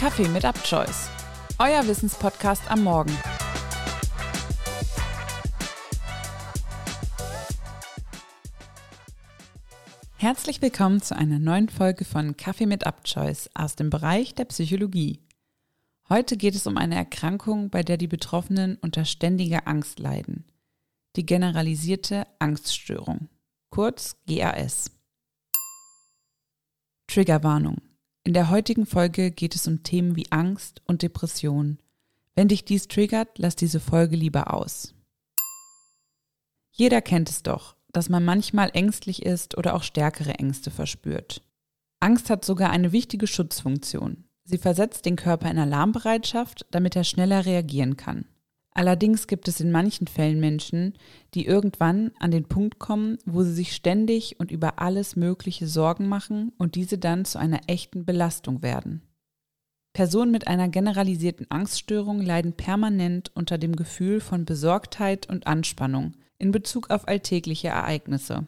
Kaffee mit UpChoice, euer Wissenspodcast am Morgen. Herzlich willkommen zu einer neuen Folge von Kaffee mit UpChoice aus dem Bereich der Psychologie. Heute geht es um eine Erkrankung, bei der die Betroffenen unter ständiger Angst leiden. Die generalisierte Angststörung, kurz GAS. Triggerwarnung. In der heutigen Folge geht es um Themen wie Angst und Depression. Wenn dich dies triggert, lass diese Folge lieber aus. Jeder kennt es doch, dass man manchmal ängstlich ist oder auch stärkere Ängste verspürt. Angst hat sogar eine wichtige Schutzfunktion. Sie versetzt den Körper in Alarmbereitschaft, damit er schneller reagieren kann. Allerdings gibt es in manchen Fällen Menschen, die irgendwann an den Punkt kommen, wo sie sich ständig und über alles Mögliche Sorgen machen und diese dann zu einer echten Belastung werden. Personen mit einer generalisierten Angststörung leiden permanent unter dem Gefühl von Besorgtheit und Anspannung in Bezug auf alltägliche Ereignisse.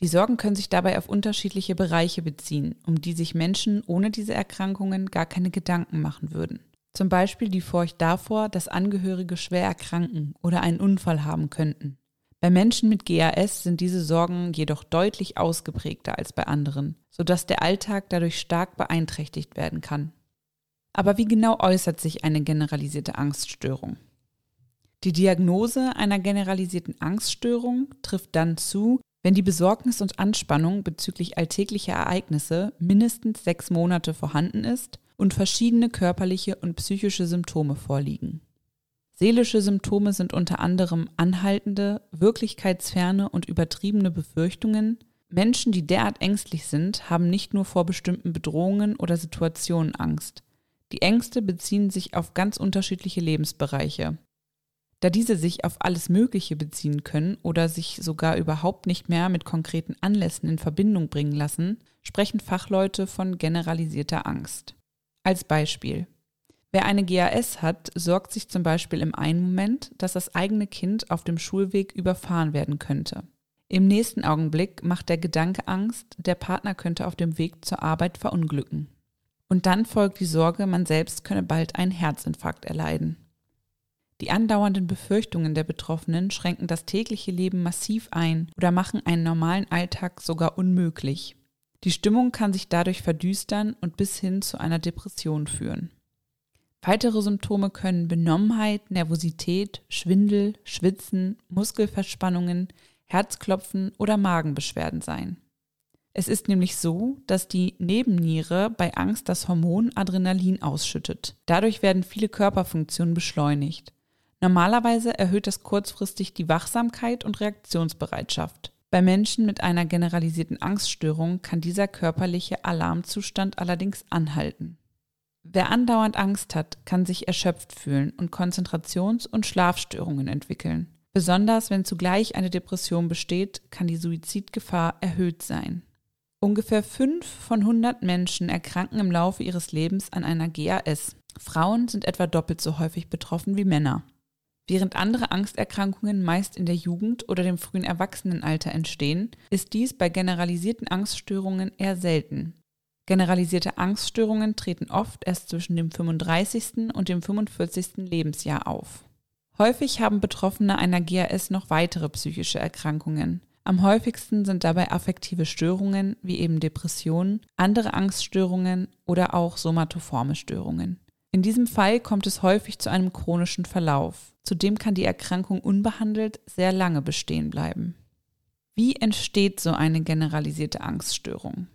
Die Sorgen können sich dabei auf unterschiedliche Bereiche beziehen, um die sich Menschen ohne diese Erkrankungen gar keine Gedanken machen würden. Zum Beispiel die Furcht davor, dass Angehörige schwer erkranken oder einen Unfall haben könnten. Bei Menschen mit GAS sind diese Sorgen jedoch deutlich ausgeprägter als bei anderen, sodass der Alltag dadurch stark beeinträchtigt werden kann. Aber wie genau äußert sich eine generalisierte Angststörung? Die Diagnose einer generalisierten Angststörung trifft dann zu, wenn die Besorgnis und Anspannung bezüglich alltäglicher Ereignisse mindestens sechs Monate vorhanden ist und verschiedene körperliche und psychische Symptome vorliegen. Seelische Symptome sind unter anderem anhaltende, wirklichkeitsferne und übertriebene Befürchtungen. Menschen, die derart ängstlich sind, haben nicht nur vor bestimmten Bedrohungen oder Situationen Angst. Die Ängste beziehen sich auf ganz unterschiedliche Lebensbereiche. Da diese sich auf alles Mögliche beziehen können oder sich sogar überhaupt nicht mehr mit konkreten Anlässen in Verbindung bringen lassen, sprechen Fachleute von generalisierter Angst. Als Beispiel. Wer eine GAS hat, sorgt sich zum Beispiel im einen Moment, dass das eigene Kind auf dem Schulweg überfahren werden könnte. Im nächsten Augenblick macht der Gedanke Angst, der Partner könnte auf dem Weg zur Arbeit verunglücken. Und dann folgt die Sorge, man selbst könne bald einen Herzinfarkt erleiden. Die andauernden Befürchtungen der Betroffenen schränken das tägliche Leben massiv ein oder machen einen normalen Alltag sogar unmöglich. Die Stimmung kann sich dadurch verdüstern und bis hin zu einer Depression führen. Weitere Symptome können Benommenheit, Nervosität, Schwindel, Schwitzen, Muskelverspannungen, Herzklopfen oder Magenbeschwerden sein. Es ist nämlich so, dass die Nebenniere bei Angst das Hormon Adrenalin ausschüttet. Dadurch werden viele Körperfunktionen beschleunigt. Normalerweise erhöht das kurzfristig die Wachsamkeit und Reaktionsbereitschaft. Bei Menschen mit einer generalisierten Angststörung kann dieser körperliche Alarmzustand allerdings anhalten. Wer andauernd Angst hat, kann sich erschöpft fühlen und Konzentrations- und Schlafstörungen entwickeln. Besonders wenn zugleich eine Depression besteht, kann die Suizidgefahr erhöht sein. Ungefähr 5 von 100 Menschen erkranken im Laufe ihres Lebens an einer GAS. Frauen sind etwa doppelt so häufig betroffen wie Männer. Während andere Angsterkrankungen meist in der Jugend oder dem frühen Erwachsenenalter entstehen, ist dies bei generalisierten Angststörungen eher selten. Generalisierte Angststörungen treten oft erst zwischen dem 35. und dem 45. Lebensjahr auf. Häufig haben Betroffene einer GAS noch weitere psychische Erkrankungen. Am häufigsten sind dabei affektive Störungen wie eben Depressionen, andere Angststörungen oder auch somatoforme Störungen. In diesem Fall kommt es häufig zu einem chronischen Verlauf. Zudem kann die Erkrankung unbehandelt sehr lange bestehen bleiben. Wie entsteht so eine generalisierte Angststörung?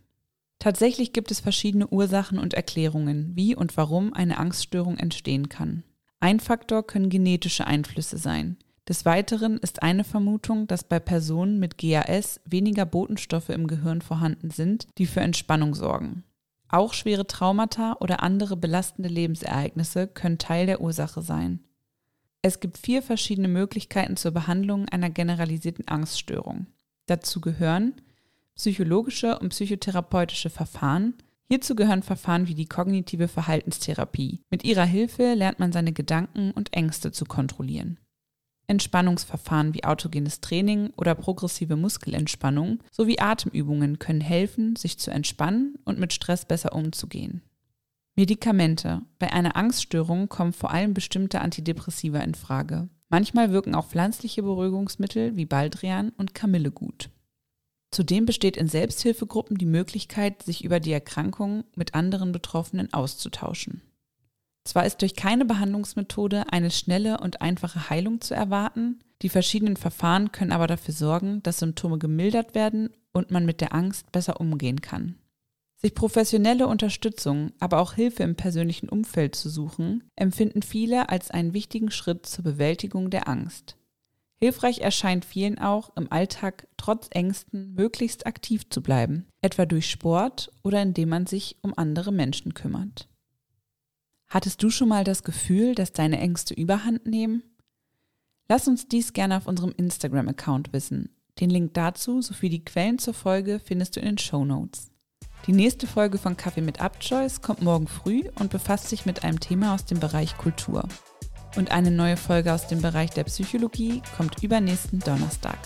Tatsächlich gibt es verschiedene Ursachen und Erklärungen, wie und warum eine Angststörung entstehen kann. Ein Faktor können genetische Einflüsse sein. Des Weiteren ist eine Vermutung, dass bei Personen mit GAS weniger Botenstoffe im Gehirn vorhanden sind, die für Entspannung sorgen. Auch schwere Traumata oder andere belastende Lebensereignisse können Teil der Ursache sein. Es gibt vier verschiedene Möglichkeiten zur Behandlung einer generalisierten Angststörung. Dazu gehören psychologische und psychotherapeutische Verfahren. Hierzu gehören Verfahren wie die kognitive Verhaltenstherapie. Mit ihrer Hilfe lernt man seine Gedanken und Ängste zu kontrollieren. Entspannungsverfahren wie autogenes Training oder progressive Muskelentspannung sowie Atemübungen können helfen, sich zu entspannen und mit Stress besser umzugehen. Medikamente. Bei einer Angststörung kommen vor allem bestimmte Antidepressiva in Frage. Manchmal wirken auch pflanzliche Beruhigungsmittel wie Baldrian und Kamille gut. Zudem besteht in Selbsthilfegruppen die Möglichkeit, sich über die Erkrankung mit anderen Betroffenen auszutauschen. Zwar ist durch keine Behandlungsmethode eine schnelle und einfache Heilung zu erwarten, die verschiedenen Verfahren können aber dafür sorgen, dass Symptome gemildert werden und man mit der Angst besser umgehen kann. Sich professionelle Unterstützung, aber auch Hilfe im persönlichen Umfeld zu suchen, empfinden viele als einen wichtigen Schritt zur Bewältigung der Angst. Hilfreich erscheint vielen auch, im Alltag trotz Ängsten möglichst aktiv zu bleiben, etwa durch Sport oder indem man sich um andere Menschen kümmert. Hattest du schon mal das Gefühl, dass deine Ängste überhand nehmen? Lass uns dies gerne auf unserem Instagram-Account wissen. Den Link dazu sowie die Quellen zur Folge findest du in den Show Notes. Die nächste Folge von Kaffee mit Abchoice kommt morgen früh und befasst sich mit einem Thema aus dem Bereich Kultur. Und eine neue Folge aus dem Bereich der Psychologie kommt übernächsten Donnerstag.